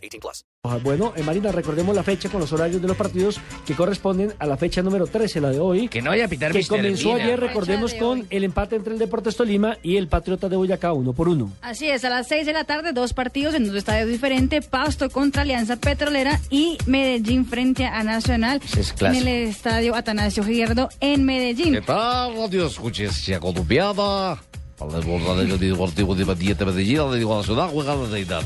18 plus. Bueno, eh, Marina, recordemos la fecha con los horarios de los partidos que corresponden a la fecha número 13, la de hoy. Que no vaya a pitar que comenzó Mina. ayer, recordemos, con hoy. el empate entre el Deportes Tolima y el Patriota de Boyacá, uno por uno. Así es, a las 6 de la tarde, dos partidos en dos estadios diferentes, Pasto contra Alianza Petrolera y Medellín frente a Nacional es en el estadio Atanasio Girardo en Medellín. ¿Qué tal, Escuchencia Colombiana? Para el Radio Deportivo de Independiente Medellín, le digo a la ciudad, juega la deidad.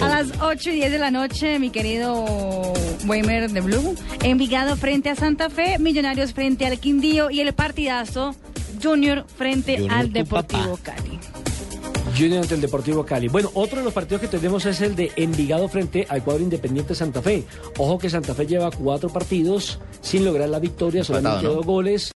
A las 8 y 10 de la noche, mi querido Weimer de Blue, Envigado frente a Santa Fe, Millonarios frente al Quindío y el partidazo Junior frente Junior, al Deportivo Cali. Junior ante el Deportivo Cali. Bueno, otro de los partidos que tenemos es el de Envigado frente al cuadro Independiente Santa Fe. Ojo que Santa Fe lleva cuatro partidos sin lograr la victoria, solamente Empatado, ¿no? dos goles.